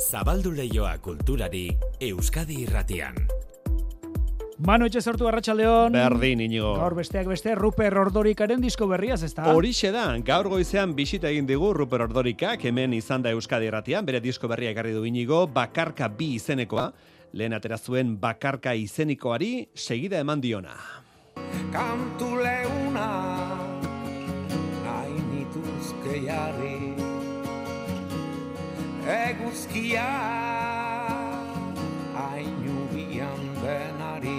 Zabaldu leioa kulturari Euskadi irratian. Manu etxe sortu arratsaldeon. Berdin, inigo. Gaur besteak beste Ruper Ordorikaren disko berriaz, ez da? Horixe da, gaur goizean bisita egin digu Ruper Ordorikak, hemen izan da Euskadi irratian, bere disko berria ekarri du inigo, bakarka bi izenekoa, lehen atera zuen bakarka izenikoari segida eman diona. Kantu leuna Eguzkia hainu bian denari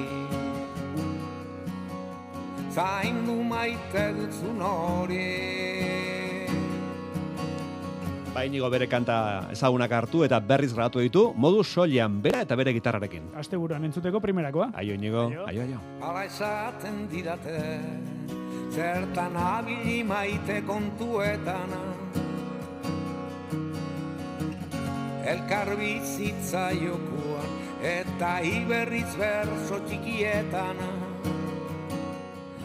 Zaindu maite dutzun hori Ba, inigo bere kanta ezagunak hartu eta berriz grabatu ditu, modu soilean bera eta bere gitarrarekin. Asteburuan entzuteko primerakoa. Aio, inigo, Aio. aio, aio. Ala esaten didate Zertan abili maite kontuetan Elkar bizitza jokuan Eta iberriz berso txikietan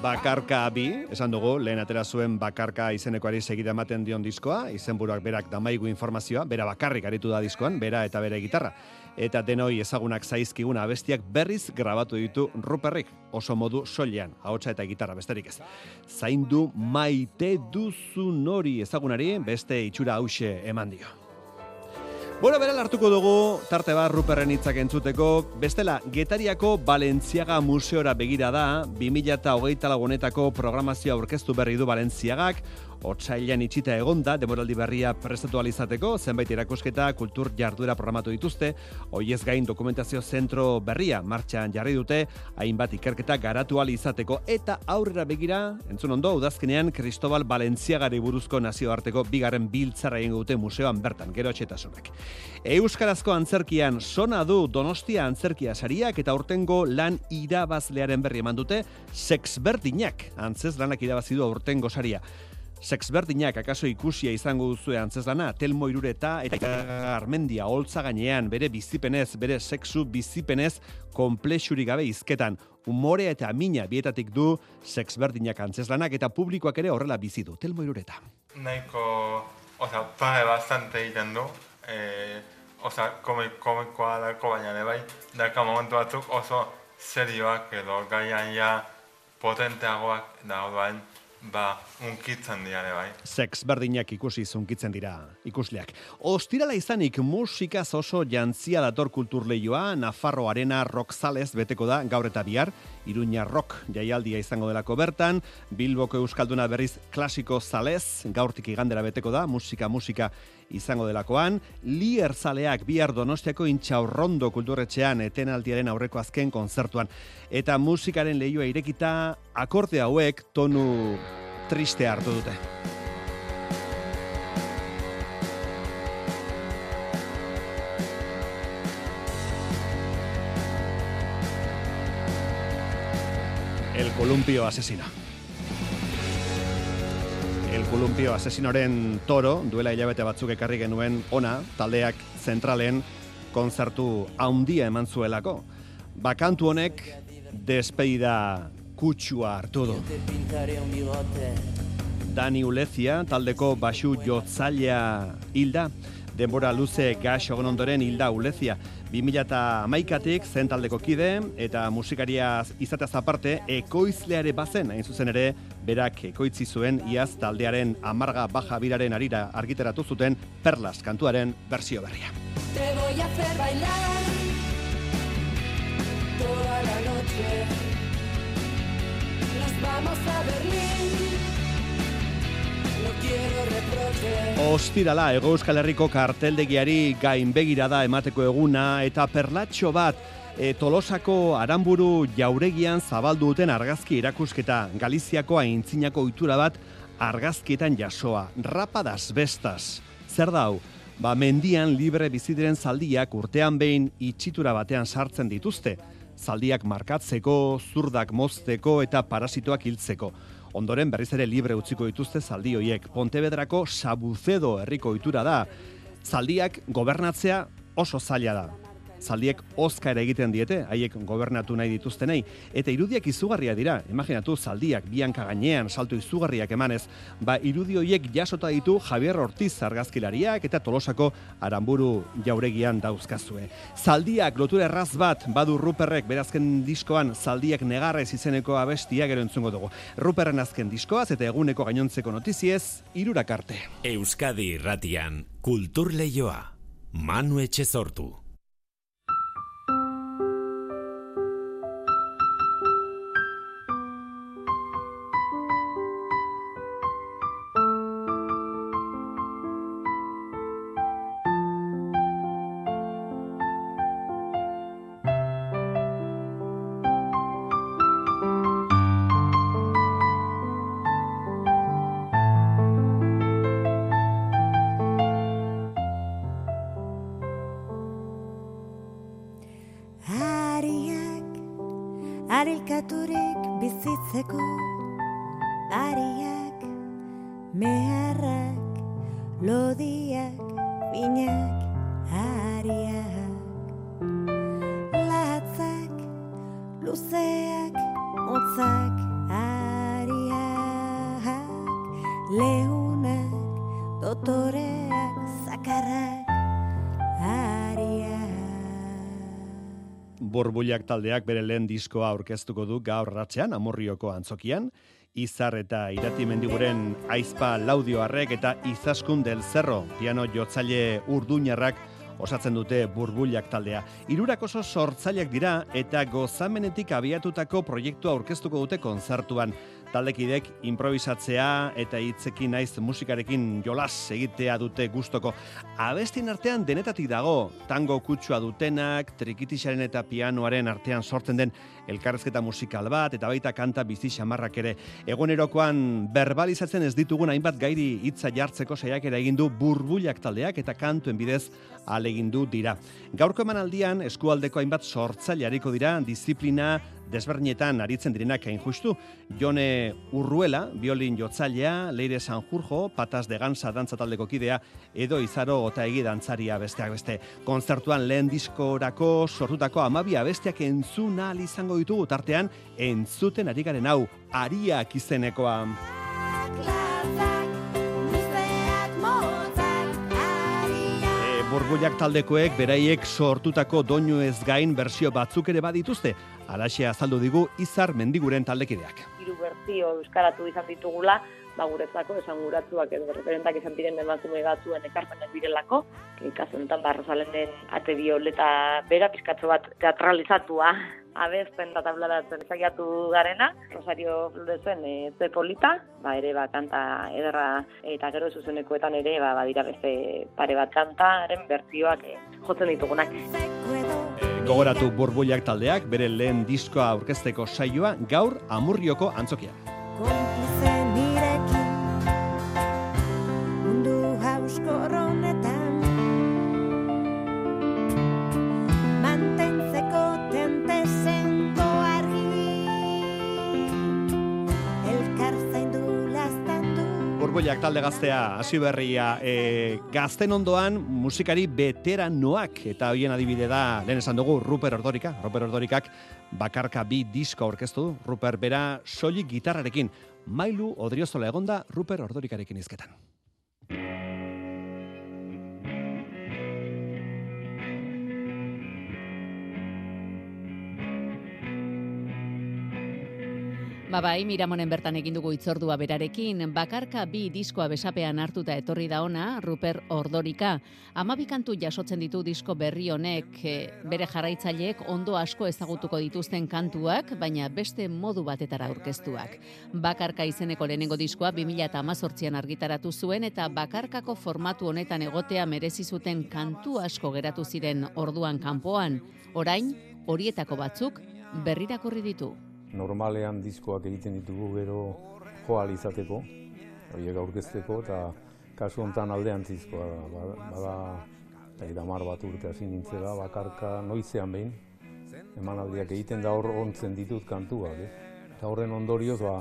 Bakarka bi, esan dugu, lehen atera zuen bakarka izenekoari segida ematen dion diskoa, izenburuak berak damaigu informazioa, bera bakarrik aritu da diskoan, bera eta bere gitarra. Eta denoi ezagunak zaizkigun abestiak berriz grabatu ditu Ruperrik, oso modu soilean, ahotsa eta gitarra besterik ez. Zaindu maite duzu nori ezagunari beste itxura hause eman dio. Bueno, bera hartuko dugu, tarte bat Ruperren hitzak entzuteko, bestela, Getariako Balentziaga Museora begira da, 2008 lagunetako programazioa aurkeztu berri du Balentziagak, otsailean itxita egonda, demoraldi berria prestatu alizateko, zenbait erakusketa, kultur jarduera programatu dituzte, hoiez gain dokumentazio zentro berria martxan jarri dute, hainbat ikerketa garatu izateko, eta aurrera begira, entzun ondo, udazkenean Cristobal Balentziagari buruzko nazioarteko bigarren biltzara egingo dute museoan bertan, gero etxetasunak. Euskarazko antzerkian sona du Donostia antzerkia sariak eta urtengo lan irabazlearen berri eman dute Sex Berdinak, antzez lanak irabazi du aurtengo saria. Sex Berdinak akaso ikusia izango duzue antzeslana, Telmo Irureta eta Armendia holtza gainean bere bizipenez, bere sexu bizipenez konplexurik gabe izketan. Umorea eta mina bietatik du Sex Berdinak antzeslanak eta publikoak ere horrela bizi du. Telmo Irureta. nahiko, oza, pare bastante egiten du, e, oza, komik, komikoa dako baina bai, daka momentu batzuk oso serioak edo gaian ja potenteagoak da orduan, ba, unkitzen dira ere bai. Sex berdinak ikusi zunkitzen dira ikusleak. Ostirala izanik musikaz oso jantzia dator kulturleioa, Nafarro Arena Rock Zales beteko da gaur eta bihar, Iruña Rock jaialdia izango delako bertan, Bilboko Euskalduna berriz klasiko zalez, gaurtik igandera beteko da, musika musika izango delakoan, Lier zaleak bihar donostiako intxaurrondo kulturretxean etenaldiaren aurreko azken konzertuan. Eta musikaren leioa irekita, akorde hauek tonu triste hartu dute. El columpio asesino. El columpio asesinoren toro, duela hilabete batzuk ekarri genuen ona, taldeak zentralen konzertu haundia eman zuelako. Bakantu honek despedida kutsua hartu du. Dani Ulezia, taldeko basu jotzailea hilda, denbora luze gax egon ondoren hilda Ulezia. 2008-tik zen taldeko kide eta musikaria izateaz aparte ekoizleare bazen, hain zuzen ere, berak ekoitzi zuen iaz taldearen amarga baja biraren arira argiteratu zuten Perlas kantuaren bersio berria. Te voy a hacer bailar toda la noche. Nos vamos a Berlín. Ostirala, Ego Euskal Herriko karteldegiari gainbegirada emateko eguna eta perlatxo bat e, Tolosako Aramburu jauregian zabaldu duten argazki erakusketa Galiziako aintzinako ohitura bat argazkietan jasoa. Rapadas bestas. Zer da hau? Ba, mendian libre bizidiren zaldiak urtean behin itxitura batean sartzen dituzte. Zaldiak markatzeko, zurdak mozteko eta parasitoak hiltzeko. Ondoren berriz ere libre utziko dituzte zaldi hoiek. Pontevedrako Sabucedo herriko ohitura da. Zaldiak gobernatzea oso zaila da. Zaldiek oskara egiten diete, haiek gobernatu nahi dituztenei, eta irudiak izugarria dira, imaginatu zaldiak bianka gainean salto izugarriak emanez, ba irudi horiek jasota ditu Javier Ortiz argazkilariak eta Tolosako Aramburu jauregian dauzkazue. Zaldiak lotura erraz bat badu Ruperrek berazken diskoan zaldiak negarrez izeneko abestia gero entzungo dugu. Ruperren azken diskoaz eta eguneko gainontzeko notiziez, irurak arte. Euskadi irratian, kultur leioa. Manu Etxezortu. Burbuliak taldeak bere lehen diskoa aurkeztuko du gaur ratzean, amorrioko antzokian, Izar eta Irati Mendiguren aizpa laudioarrek eta Izaskun del Cerro, piano jotzaile urduñarrak osatzen dute burbuliak taldea. Hirurak oso sortzaileak dira eta gozamenetik abiatutako proiektua aurkeztuko dute kontzertuan. Taldekidek improvisatzea eta hitzekin naiz musikarekin jolas egitea dute gustoko. Abestien artean denetatik dago, tango kutsua dutenak, trikitisaren eta pianoaren artean sortzen den elkarrezketa musikal bat, eta baita kanta bizi xamarrak ere. Egunerokoan verbalizatzen ez ditugun hainbat gairi hitza jartzeko saiakera egin du burbuliak taldeak eta kantuen bidez alegindu dira. Gaurko emanaldian eskualdeko hainbat sortzaile hariko dira disiplina desberdinetan aritzen direnak hain justu. Jone Urruela, biolin jotzailea, Leire Sanjurjo, Patas de Gansa dantza taldeko kidea, edo Izaro Otaegi dantzaria besteak beste. Kontzertuan lehen diskorako sortutako amabia besteak entzun ahal izango ditugu tartean entzuten ari garen hau, ariak izenekoa. Burbuliak taldekoek beraiek sortutako doinu ez gain bersio batzuk ere badituzte. Alaxe azaldu digu Izar Mendiguren taldekideak. hiru bertsio euskaratu izan ditugula, ba guretzako esanguratsuak edo referentak izan diren emakume batzuen ekarpenak direlako, kasu honetan ba Rosalenden ate bioleta bera pizkatxo bat teatralizatua abesten eta tablaratzen saiatu garena, Rosario Florezen e, ze polita, ba ere ba kanta ederra eta gero zuzenekoetan ere ba badira beste pare bat kantaren bertsioak e, jotzen ditugunak. Gogoratu burbuliak taldeak bere lehen diskoa aurkezteko saioa gaur Amurrioko antzokia. Burbuliak talde gaztea, hasi berria, e, gazten ondoan musikari veteranoak, eta hoien adibide da, lehen esan dugu, Ruper Ordorika, Ruper Ordorikak bakarka bi disko aurkeztu du, Ruper bera soilik gitarrarekin, mailu odriozola egonda Ruper Ordorikarekin izketan. Ba bai, Miramonen bertan egin dugu itzordua berarekin, bakarka bi diskoa besapean hartuta etorri da ona, Ruper Ordorika. Amabi kantu jasotzen ditu disko berri honek, eh, bere jarraitzaileek ondo asko ezagutuko dituzten kantuak, baina beste modu batetara aurkeztuak. Bakarka izeneko lehenengo diskoa 2018an argitaratu zuen eta bakarkako formatu honetan egotea merezi zuten kantu asko geratu ziren orduan kanpoan. Orain, horietako batzuk berrirakorri ditu. Normalean diskoak egiten ditugu gero joal izateko, horiek aurkezteko, eta kasu honetan aldeantzizkoa da, Ba- bada, eta damar bat urte hasi nintzela, bakarka noizean behin, emanaldiak egiten da hor ontzen ditut kantuak, ez? Eta horren ondorioz, ba,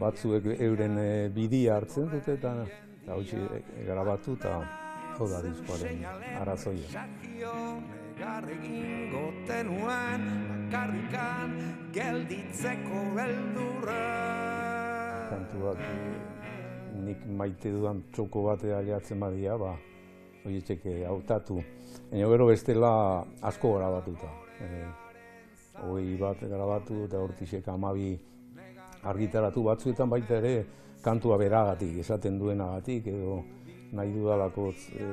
batzuek euren e, bidia hartzen dute, eta eta hoxe e, grabatu, eta hau da diskoaren arazoia. Negar egingo tenuen bakarrikan gelditzeko beldurra kantuak eh, nik maite dudan txoko bate aliatzen badia, ba, horietxek hautatu. Baina gero bestela asko grabatuta. E, hogei bat grabatu eta hortixek amabi argitaratu batzuetan baita ere kantua beragatik, esaten duenagatik, edo nahi dudalako e,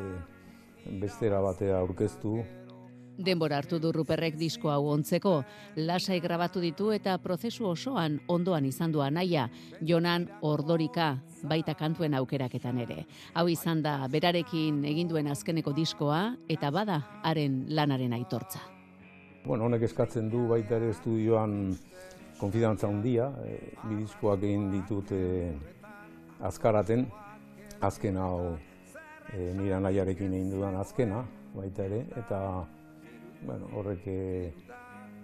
bestera batea aurkeztu, Denbora hartu du Ruperrek disko hau ontzeko, lasai grabatu ditu eta prozesu osoan ondoan izan du anaia, Jonan Ordorika, baita kantuen aukeraketan ere. Hau izan da berarekin egin duen azkeneko diskoa eta bada haren lanaren aitortza. Bueno, honek eskatzen du baita ere estudioan konfidantza handia, e, bi diskoak egin ditut e, azkaraten, azken hau e, nire anaiarekin egin dudan azkena, baita ere, eta bueno, horrek e,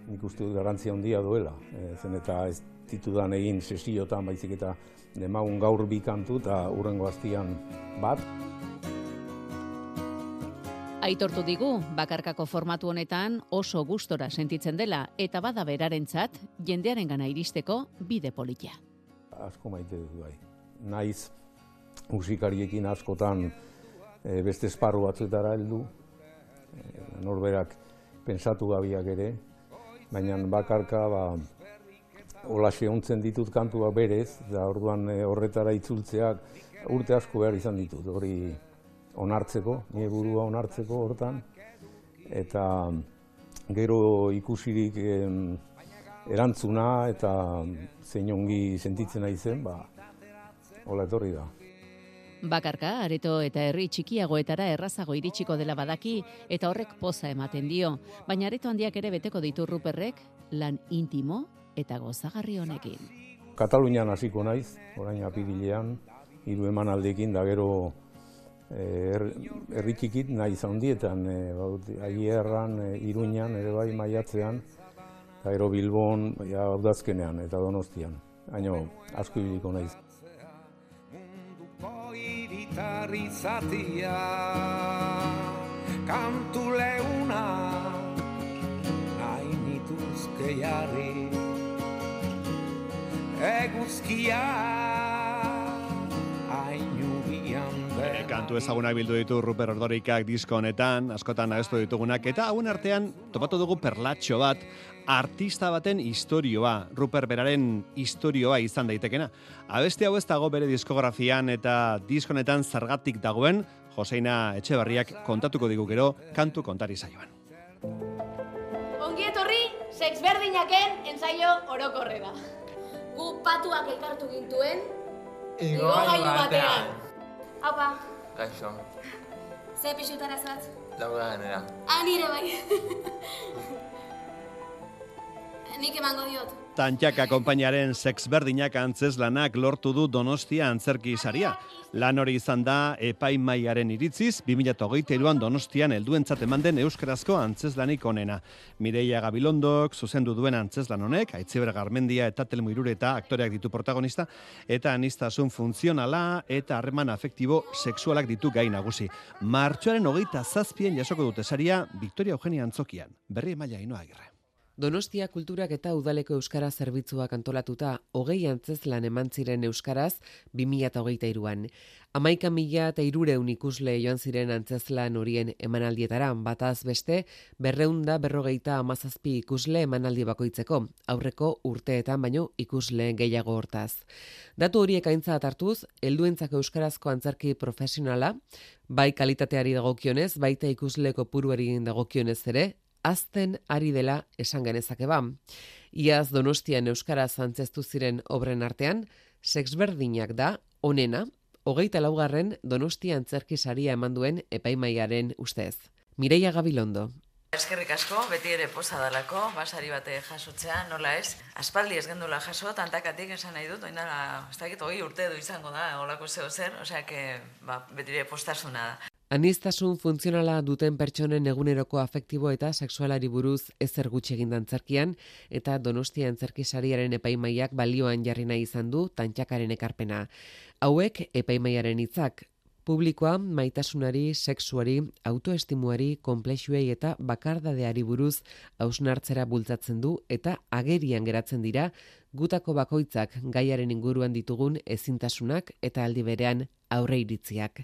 nik uste dut garantzia handia duela. E, zen eta ez ditudan egin sesiotan baizik eta demagun gaur bi kantu eta urrengo hastian bat. Aitortu digu, bakarkako formatu honetan oso gustora sentitzen dela eta bada berarentzat jendearen gana iristeko bide politia. Asko maite dut bai. Naiz musikariekin askotan e, beste esparru batzuetara heldu. E, norberak pensatu gabiak ere, baina bakarka ba, hola ontzen ditut kantua berez, da orduan e, horretara itzultzeak urte asko behar izan ditut, hori onartzeko, nire burua onartzeko hortan, eta gero ikusirik erantzuna eta zein ongi sentitzen nahi zen, ba, hola etorri da. Bakarka, areto eta herri txikiagoetara errazago iritsiko dela badaki eta horrek poza ematen dio, baina areto handiak ere beteko ditu ruperrek lan intimo eta gozagarri honekin. Katalunian hasiko naiz, orain apirilean, hiru emanaldekin da gero eh, herri txikit nahi zaundietan, e, eh, aierran, e, iruñan, ere bai maiatzean, eta gero Bilbon, ja, audazkenean eta donostian. Haino, asko ibiliko naiz gitarri zatia kantu leuna nahi nituzke jarri. Eguzkia kantu ezagunak bildu ditu Ruper Ordorikak disko honetan, askotan abestu ditugunak, eta hauen artean topatu dugu perlatxo bat, artista baten istorioa, Ruper beraren istorioa izan daitekena. Abeste hau ez dago bere diskografian eta diskonetan zargatik dagoen, Joseina Etxebarriak kontatuko digu gero kantu kontari zaioan. Ongi etorri, sex berdinaken ensaio orokorrera. Gu patuak elkartu gintuen, igo gailu batean. Haupa. Gaixo. Ze pixutara zat? Laura genera. Ah, nire bai. Nik emango diot. Tantxaka konpainaren sex berdinak antzeslanak lortu du Donostia antzerki saria. Lan hori izan da epaimaiaren iritziz 2023an Donostian helduentzat eman den euskarazko antzeslanik onena. Mireia Gabilondok zuzendu duen antzeslan honek, Aitziber Garmendia eta Telmo Irureta aktoreak ditu protagonista eta anistasun funtzionala eta harreman afektibo sexualak ditu gai nagusi. Martxoaren hogeita zazpien jasoko dute saria Victoria Eugenia Antzokian. Berri emaila inoa agirre. Donostia kulturak eta udaleko euskara zerbitzuak antolatuta hogei antzez lan eman ziren euskaraz 2023an. Amaika mila eta irureun ikusle joan ziren antzezlan horien emanaldietara, bataz beste, berreunda berrogeita amazazpi ikusle emanaldi bakoitzeko, aurreko urteetan baino ikusle gehiago hortaz. Datu horiek aintza hartuz, helduentzak euskarazko antzarki profesionala, bai kalitateari dagokionez, baita ikusleko puruari dagokionez ere, azten ari dela esan genezake ba. Iaz Donostian Euskara zantzestu ziren obren artean, sexberdinak da, onena, hogeita laugarren Donostia antzerki saria eman duen epaimaiaren ustez. Mireia Gabilondo. Eskerrik asko, beti ere poza dalako, basari bate jasotzea, nola ez? Aspaldi ez gendula jaso, tantakatik esan nahi dut, oindala, ez dakit, hori urte du izango da, olako zeo zer, osea, que, ba, beti ere postasuna da. Anistasun funtzionala duten pertsonen eguneroko afektibo eta sexualari buruz ezer gutxi egin dantzarkian, eta donostia antzerkisariaren epaimaiak balioan jarri nahi izan du tantxakaren ekarpena. Hauek epaimaiaren hitzak Publikoa maitasunari, sexuari, autoestimuari, konplexuei eta bakardadeari buruz hausnartzera bultzatzen du eta agerian geratzen dira gutako bakoitzak gaiaren inguruan ditugun ezintasunak eta aldi berean aurre iritziak.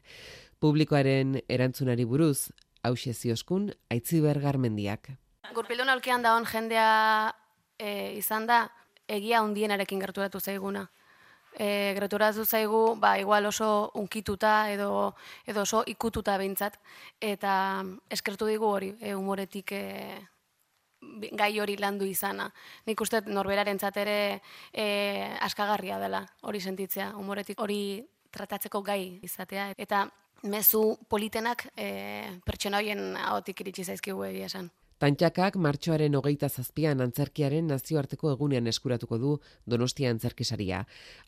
Publikoaren erantzunari buruz, hause zioskun, aitziber garmendiak. Gurpildun aulkian daon jendea e, izan da, egia hundienarekin gerturatu zaiguna. E, gerturatu zaigu, ba, igual oso unkituta edo, edo oso ikututa behintzat. Eta eskertu digu hori, e, humoretik e, gai hori landu izana. Nik uste norberaren ere e, askagarria dela hori sentitzea, humoretik hori tratatzeko gai izatea. Eta mezu politenak e, pertsona horien ahotik iritsi zaizkigu egia esan. Tantxakak martxoaren hogeita zazpian antzerkiaren nazioarteko egunean eskuratuko du Donostia antzerkisaria.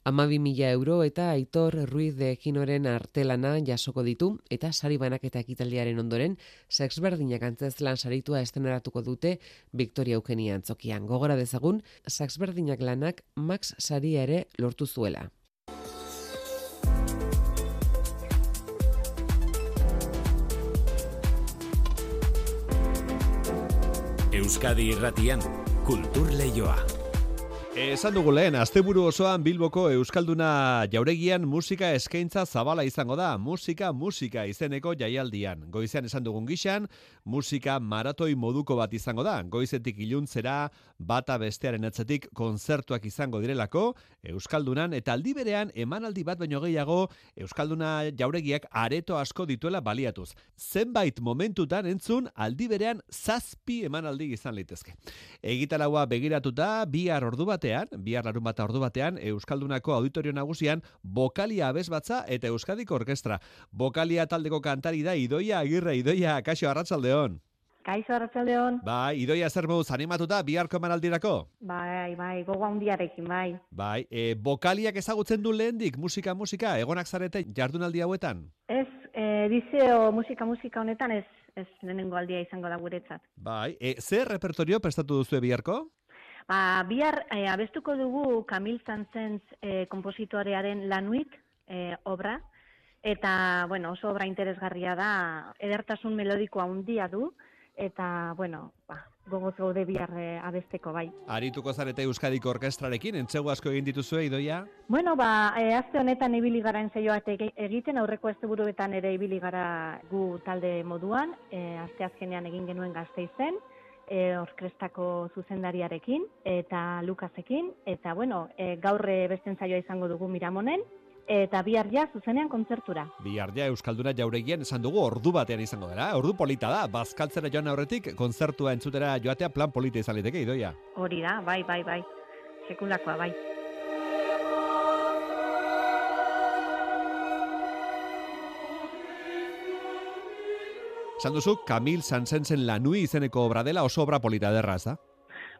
Amabi mila euro eta Aitor Ruiz de Ekinoren artelana jasoko ditu eta sari banaketa ekitaldiaren ondoren sexberdinak antzezlan saritua esteneratuko dute Victoria Eugenia antzokian. Gogora dezagun, sexberdinak lanak Max saria ere lortu zuela. Euskadi irratian, kultur leioa. Esan dugu lehen, asteburu osoan Bilboko Euskalduna jauregian musika eskaintza zabala izango da. Musika, musika izeneko jaialdian. Goizean esan dugun gixan, musika maratoi moduko bat izango da. Goizetik iluntzera, bata bestearen atzetik konzertuak izango direlako, Euskaldunan, eta aldi berean emanaldi bat baino gehiago Euskalduna jauregiak areto asko dituela baliatuz. Zenbait momentutan entzun, aldi berean zazpi emanaldi izan litezke. Egitaraua begiratuta, bihar ordu batean, bihar larun bata ordu batean, Euskaldunako auditorio nagusian, Bokalia abez batza eta Euskadiko orkestra. Bokalia taldeko kantari da Idoia Agirre, Idoia, kaixo arratsaldeon. Kaixo Arratsaldeon. Bai, Idoia zer moduz animatuta biharko emanaldirako? Bai, bai, gogo handiarekin, bai. Bai, e, bokaliak ezagutzen du lehendik, musika, musika, egonak zarete jardunaldi hauetan? Ez, eh, edizio musika musika honetan ez ez lehenengo aldia izango da guretzat. Bai, e, zer repertorio prestatu duzu biharko? Ba, bihar eh, abestuko dugu Kamil Zantzentz eh, kompositorearen Lanuit eh, obra, eta, bueno, oso obra interesgarria da, edertasun melodikoa handia du, eta, bueno, ba, gogoz gaude bihar eh, abesteko bai. Arituko zarete Euskadiko orkestrarekin, entzegu asko egin dituzue, Idoia? Bueno, ba, e, aste honetan ibili gara ege- egiten, aurreko asteburuetan ere ibili gara gu talde moduan, e, aste azkenean egin genuen gazteizen, e, orkestrako zuzendariarekin eta Lukasekin, eta bueno, e, gaur e, beste ensaioa izango dugu Miramonen, eta bihar ja zuzenean kontzertura. Bihar ja Euskalduna jauregian esan dugu ordu batean izango dela. Ordu polita da, bazkaltzera joan aurretik, kontzertua entzutera joatea plan polita izan liteke, Idoia. Hori da, bai, bai, bai, sekulakoa, bai. Esan duzu, Kamil Sansensen Lanui izeneko obra dela oso obra polita derra, ez da?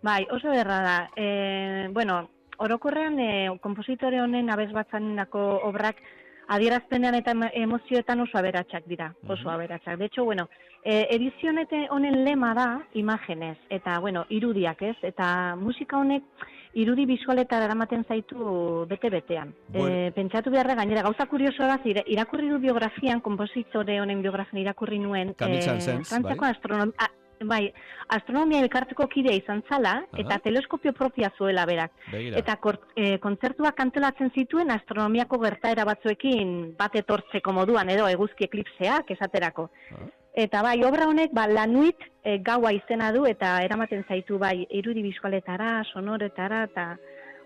Bai, oso erra da. E, bueno, orokorrean e, kompositore honen abesbatzanako obrak adierazpenean eta emo- emozioetan oso aberatsak dira, oso aberatsak. De hecho, bueno, e, edizio honete- honen lema da imagenez, eta, bueno, irudiak ez, eta musika honek irudi bisualetara eramaten zaitu bete-betean. Bueno. E, pentsatu beharra gainera, gauza kuriosoa da, ira- irakurri du biografian, kompositore honen biografian irakurri nuen, Kamil e, Saint-Saëns, Frantziako bai. astronom- a- bai, astronomia elkarteko kidea izan zala, eta teleskopio propia zuela berak. Begira. Eta kor, e, kontzertuak antolatzen zituen astronomiako gertaera batzuekin bat etortzeko moduan edo eguzki eklipseak esaterako. Eta bai, obra honek ba, lanuit e, gaua izena du eta eramaten zaitu bai irudi bisualetara, sonoretara eta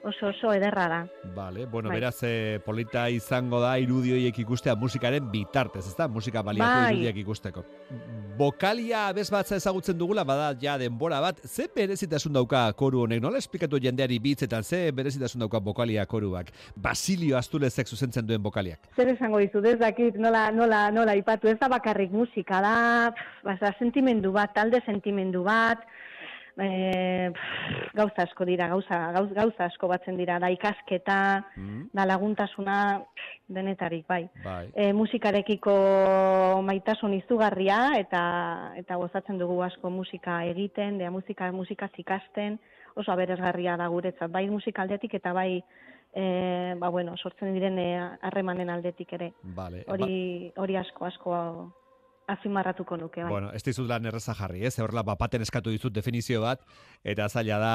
oso oso ederra da. Vale, bueno, Bai. beraz, eh, polita izango da irudi horiek ikustea musikaren bitartez, ezta? Musika baliako Bai. irudiak ikusteko. Bokalia abez batza ezagutzen dugula, bada ja denbora bat, ze berezitasun dauka koru honek, nola esplikatu jendeari bitzetan, ze berezitasun dauka bokalia koruak? Basilio Astulezek zuzentzen duen bokaliak. Zer esango dizut, ez dakit nola, nola, nola ipatu, ez da bakarrik musika da, pff, basa, sentimendu bat, talde sentimendu bat, e, pff, gauza asko dira, gauza, gauz, gauza asko batzen dira, da ikasketa, da laguntasuna, pff, denetarik, bai. Bai. E, musikarekiko maitasun izugarria eta eta gozatzen dugu asko musika egiten, da musika musikaz ikasten, oso aberesgarria da guretzat, bai musika aldetik eta bai e, ba, bueno, sortzen diren harremanen aldetik ere. Vale. Hori, hori asko, asko azimarratuko nuke, bai. Bueno, ez dizut lan erreza jarri, ez? Horrela, bapaten eskatu dizut definizio bat, eta zaila da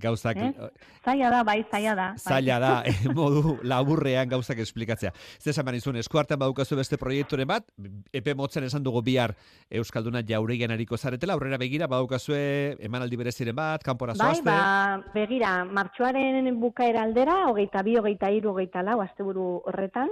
gauzak... Eh? Zaila da, bai, zaila da. Bai. Zaila da, eh, modu laburrean gauzak esplikatzea. Ez esan izun, eskuartean badukazu beste proiekturen bat, epe motzen esan dugu bihar Euskalduna jauregian ariko zaretela, aurrera begira, badukazue emanaldi bereziren bat, kanpora bai, zoazte? Ba, begira, martxoaren bukaera aldera, hogeita bi, hogeita iru, hogeita lau, asteburu horretan,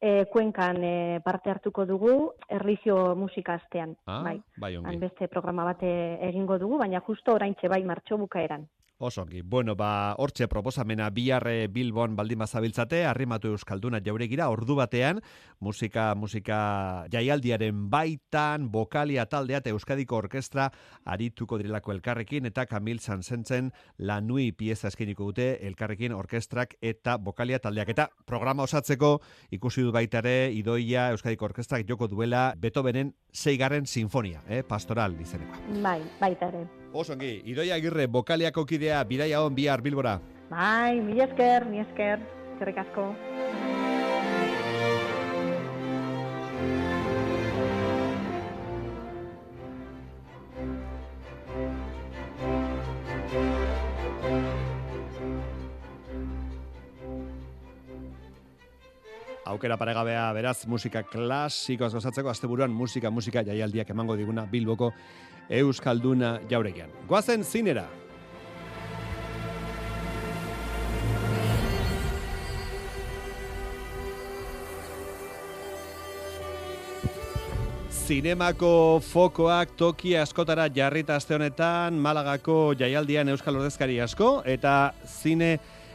e, kuenkan e, parte hartuko dugu erlijio musika astean. Ah, bai, bai beste programa bate egingo dugu, baina justo oraintxe bai martxo bukaeran. Osongi. Bueno, ba, hortxe proposamena biarre Bilbon baldin bazabiltzate, arrimatu Euskalduna jauregira, ordu batean, musika, musika jaialdiaren baitan, bokalia taldea eta Euskadiko Orkestra arituko direlako elkarrekin, eta Kamil Sansentzen la nui pieza eskeniko dute elkarrekin orkestrak eta bokalia taldeak. Eta programa osatzeko ikusi du baitare, idoia Euskadiko Orkestrak joko duela Beethovenen seigarren sinfonia, eh, pastoral izenekoa. Bai, baita ere. Osongi, idoia agirre, bokaliako kidea, bidaia hon bihar bilbora. Bai, mila esker, mila esker, zerrek asko. Aukera paregabea beraz musika klasikoaz gozatzeko asteburuan musika musika jaialdiak emango diguna Bilboko Euskalduna jauregian. Goazen zinera. Zinemako fokoak toki askotara jarrita aste honetan Malagako jaialdian Euskal Ordezkari asko eta zine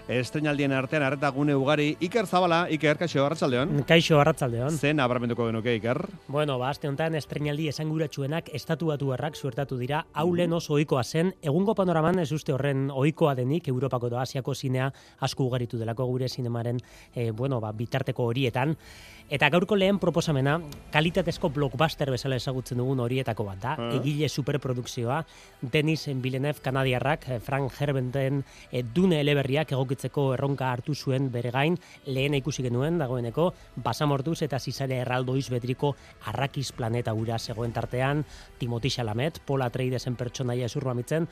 estrenaldien artean arreta gune ugari Iker Zabala, Iker, kaixo, arratsaldeon. Kaixo, arratsaldeon. Zen abramenduko genuke, Iker? Bueno, ba, aste honetan estrenaldi esanguratsuenak estatu batu errak suertatu dira, haulen oso ohikoa zen, egungo panoraman ez uste horren ohikoa denik, Europako da Asiako zinea asko ugaritu delako gure zinemaren, e, bueno, ba, bitarteko horietan. Eta gaurko lehen proposamena, kalitatezko blockbuster bezala ezagutzen dugun horietako bat da, Ah. egile superprodukzioa, Denis Villeneuve kanadiarrak, eh, Frank Herbenten e, dune eleberriak egokitzeko erronka hartu zuen bere gain, lehen ikusi genuen dagoeneko, basamortuz eta zizare erraldoiz betriko arrakiz planeta ura zegoen tartean, Timothy Chalamet, Paul Atreidesen pertsonaia esurro amitzen,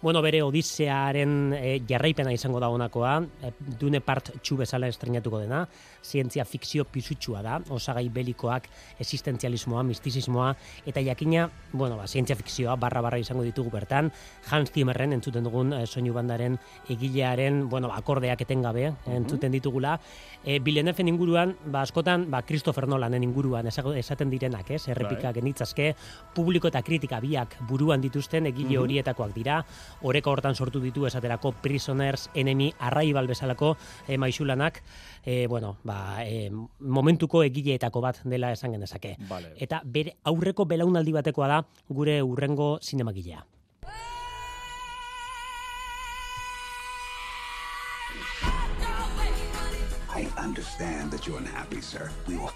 Bueno, bere Odisearen e, jarraipena izango da honakoa, e, dune part txu bezala estrenatuko dena, zientzia fikzio pisutsua da, osagai belikoak, existentzialismoa, mistizismoa, eta jakina, bueno, ba, zientzia fikzioa barra-barra izango ditugu bertan, Hans Zimmerren entzuten dugun e, soinu bandaren egilearen, bueno, ba, akordeak etengabe entzuten ditugula, e, Villeneuven inguruan, ba, askotan, ba, Christopher Nolanen inguruan esaten direnak, ez, errepika Bai. genitzazke, publiko eta kritika biak buruan dituzten egile Mhm. horietakoak dira, oreka hortan sortu ditu esaterako Prisoners, Enemy, Arrival bezalako e, maixulanak, e, bueno, ba, e, momentuko egileetako bat dela esan genezake. Vale. Eta bere aurreko belaunaldi batekoa da gure urrengo zinemagilea.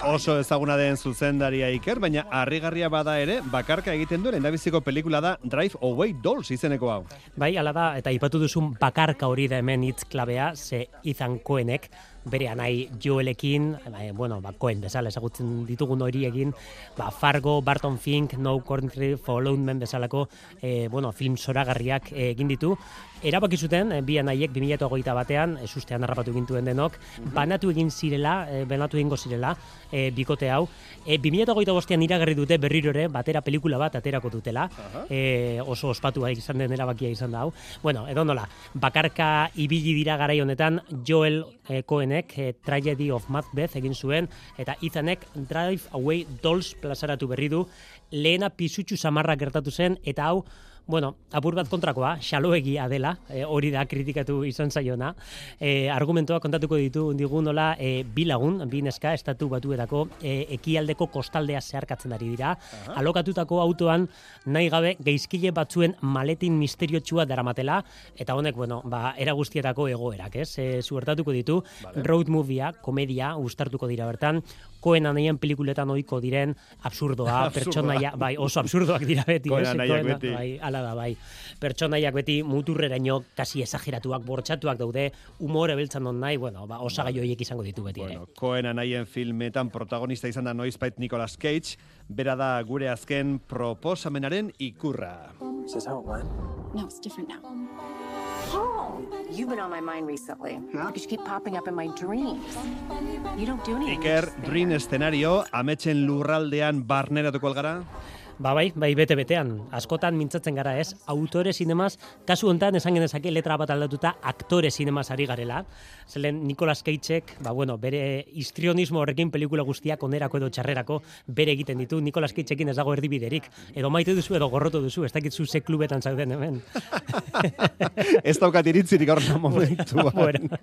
Oso ezaguna den zuzendaria Iker, baina harrigarria bada ere, bakarka egiten duen endabiziko pelikula da Drive Away Dolls izeneko hau. Bai, ala da, eta ipatu duzun bakarka hori da hemen hitz klabea, ze Ethan Cohenek, bere anai Joelekin, ba, eh, bueno, ba, Cohen bezala ezagutzen ditugun hori egin, ba, Fargo, Barton Fink, No Country for Old Men bezalako, eh, bueno, film zoragarriak eh, egin ditu. Erabaki zuten, eh, bi anaiek 2008 batean, ez ustean harrapatu gintuen denok, banatu egin zirela, eh, banatu egingo zirela, eh, bikote hau. Eh, 2008 bostean iragarri dute berriro ere, batera pelikula bat aterako dutela, eh, oso ospatua izan den erabakia izan da hau. Bueno, edo nola, bakarka ibili dira garai honetan Joel eh, Cohenek eh, Tragedy of Macbeth egin zuen eta Ethanek Drive Away Dolls plazaratu berri du. Lehena pisutxu samarra gertatu zen eta hau Bueno, apur bat kontrakoa, xaloegia dela, eh, hori da kritikatu izan zaiona. E, argumentoa kontatuko ditu digu nola e, bi lagun, bi neska, estatu batuetako e, ekialdeko kostaldea zeharkatzen ari dira. Alokatutako autoan nahi gabe geizkile batzuen maletin misteriotsua daramatela, eta honek, bueno, ba, era guztietako egoerak, ez? E, zuertatuko ditu, Vale. road movia, komedia, ustartuko dira bertan, koen anaien pelikuletan ohiko diren absurdoa, pertsonaia, bai, oso absurdoak dira beti, anaiak Coen- beti. Bai, ala da, bai. Pertsonaiak beti muturreraino kasi esageratuak, bortxatuak daude, umore beltzan on nahi, bueno, ba, osagai horiek izango ditu beti ere. Koen anaien filmetan protagonista izan da noizbait Nicolas Cage, bera da gure azken proposamenaren ikurra. Is this how it went? No, it's different now. Paul, you've been on my mind recently. Because you keep popping up in my dreams. You don't do anything. Iker, Dream eszenario, ametsen lurraldean barneratuko algara? Ba bai, bai bete-betean. Askotan mintzatzen gara ez, autore sinemaz, kasu hontan esan genezake letra bat aldatuta aktore sinemaz ari garela. Zelen Nicolas Cageek, ba bueno, bere histrionismo horrekin pelikula guztiak onerako edo txarrerako bere egiten ditu. Nicolas Cageekin ez dago erdibiderik. Edo maite duzu edo gorroto duzu, ez dakit zu ze klubetan zauden hemen. Ez daukat iritzirik horren momentuan. bueno,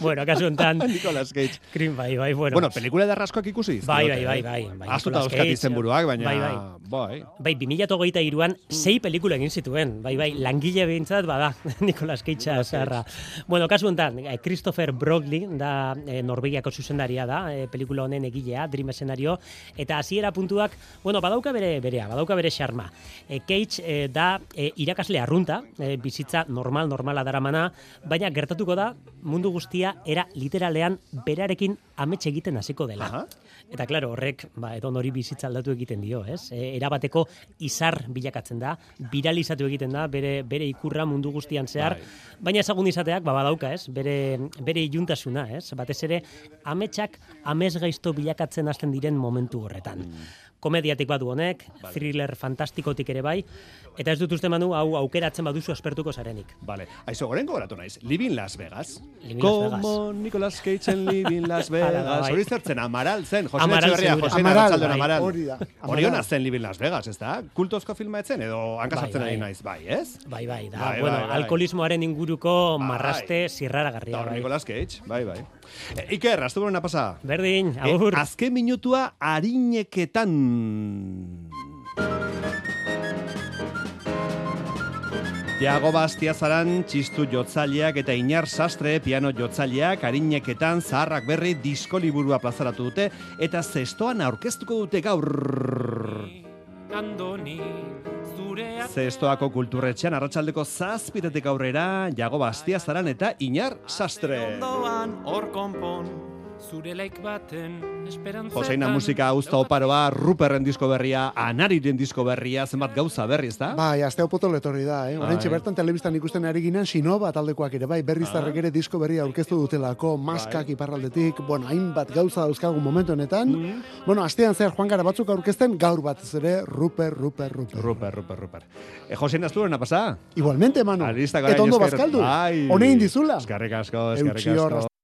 bueno, kasu hontan... Nicolas Cage. Krim, bai, bai, bueno. Bueno, pelikula da raskoak ikusi? Bai, bai, bai, bai. bai Astuta dauzkat izenburuak, baina... Bai, bai. Bai. Bai, 2008an sei pelikula egin zituen. Bai, bai, langile behintzat, bada, Nicolas Cagea zaharra. Bueno, kasu honetan, eh, Christopher Brogley da eh, Norvegiako zuzendaria da, eh, pelikula honen egilea, Dream eszenario, eta hasiera puntuak, bueno, badauka bere berea, badauka bere xarma. Eh, Cage eh, da eh, irakasle arrunta, eh, bizitza normal, normala daramana, baina gertatuko da mundu guztia era literalean berarekin amets egiten hasiko dela. Eta claro, horrek ba edo hori bizitza aldatu egiten dio, ez? E, erabateko izar bilakatzen da, viralizatu egiten da bere bere ikurra mundu guztian zehar, baina ezagun izateak ba badauka, ez? Bere bere iluntasuna, ez? Batez ere ametsak amez gaizto bilakatzen hasten diren momentu horretan. Komediatik badu honek, thriller fantastikotik ere bai, eta ez dut uste manu hau aukeratzen baduzu aspertuko zarenik. Vale. Aizo, goren gogoratu naiz, Living Las Vegas. Living Las Vegas. Como Nicolas Cage en Living Las Vegas. bai. Hori zertzen, Amaral zen. Jose Amaral Etxeberria. Jose Amaral, bai. Amaral. Hori da. Hori hona zen Living Las Vegas, ez da? Kultozko filma etzen, edo hankasartzen Bai, ari bai. naiz, bai, ez? Bai, bai, da. Bai, bueno, bai, bai. alkoholismoaren inguruko marraste zirraragarria. Da, bai. Nicolas Cage, bai, bai. E, Iker, aztu buena pasa. Berdin, E, agur. azken minutua arineketan. Tiago Bastiazaran txistu jotzaileak eta Inar Sastre piano jotzaileak arineketan zaharrak berri disko liburua plazaratu dute eta zestoan aurkeztuko dute gaur. Andoni, Zestoako kulturretxean arratsaldeko zazpitetik aurrera Jago Bastiazaran eta Inar Sastre. ondoan hor konpon, zure laik baten esperantzetan. Joseina musika auzta oparoa, Ruperren disko berria, Anariren disko berria, zenbat gauza berri, ez da? Bai, azte potolo etorri da, eh? Oraintxe Bai. bertan telebistan ikusten ari ginen Sinoba taldekoak ere bai, berriztarrek ere disko berria aurkeztu dutelako, maskak Bai. iparraldetik, bueno, hainbat gauza dauzkagu momentu honetan. Mm. Bueno, astean zer joan gara batzuk aurkezten, gaur batez ere Ruper, Ruper, Ruper. Ruper, Ruper, Ruper. E, Joseina, ez duena pasa? Igualmente, Manu. Arista Eta ondo esker- bazkaldu. Bai. Honein dizula. Eskerrik asko, hor, asko.